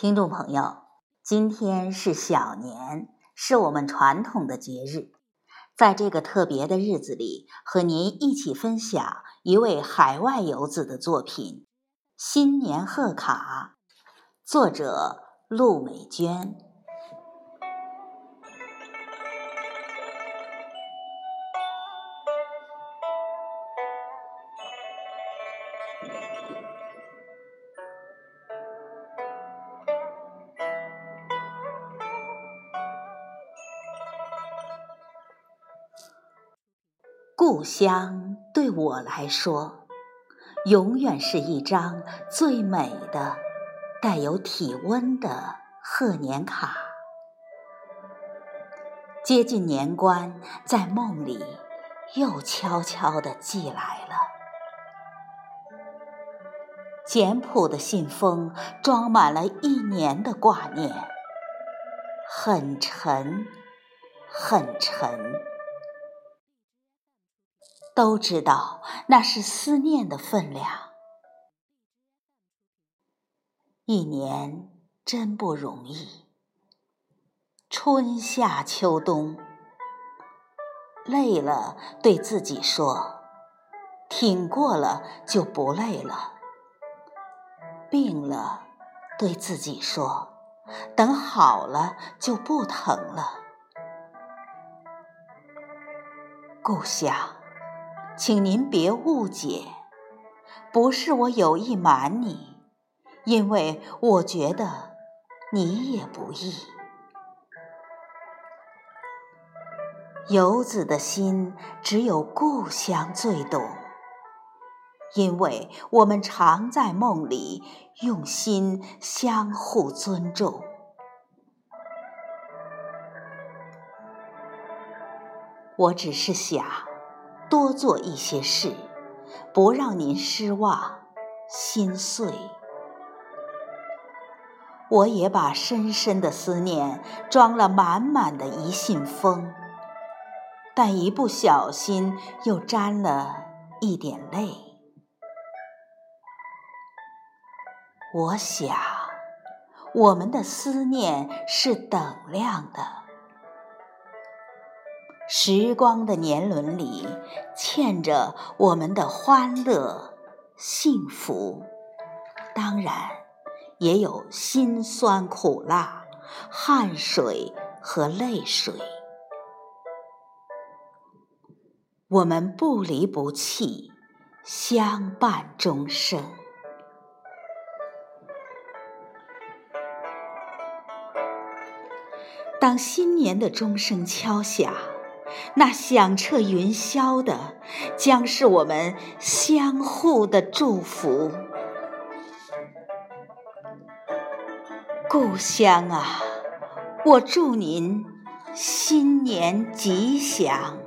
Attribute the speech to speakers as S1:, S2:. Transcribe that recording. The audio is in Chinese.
S1: 听众朋友，今天是小年，是我们传统的节日。在这个特别的日子里，和您一起分享一位海外游子的作品《新年贺卡》，作者陆美娟。故乡对我来说，永远是一张最美的、带有体温的贺年卡。接近年关，在梦里又悄悄地寄来了。简朴的信封装满了一年的挂念，很沉，很沉。都知道那是思念的分量。一年真不容易，春夏秋冬，累了对自己说，挺过了就不累了；病了对自己说，等好了就不疼了。故乡。请您别误解，不是我有意瞒你，因为我觉得你也不易。游子的心只有故乡最懂，因为我们常在梦里用心相互尊重。我只是想。多做一些事，不让您失望、心碎。我也把深深的思念装了满满的一信封，但一不小心又沾了一点泪。我想，我们的思念是等量的。时光的年轮里，嵌着我们的欢乐、幸福，当然也有辛酸苦辣、汗水和泪水。我们不离不弃，相伴终生。当新年的钟声敲响。那响彻云霄的，将是我们相互的祝福。故乡啊，我祝您新年吉祥。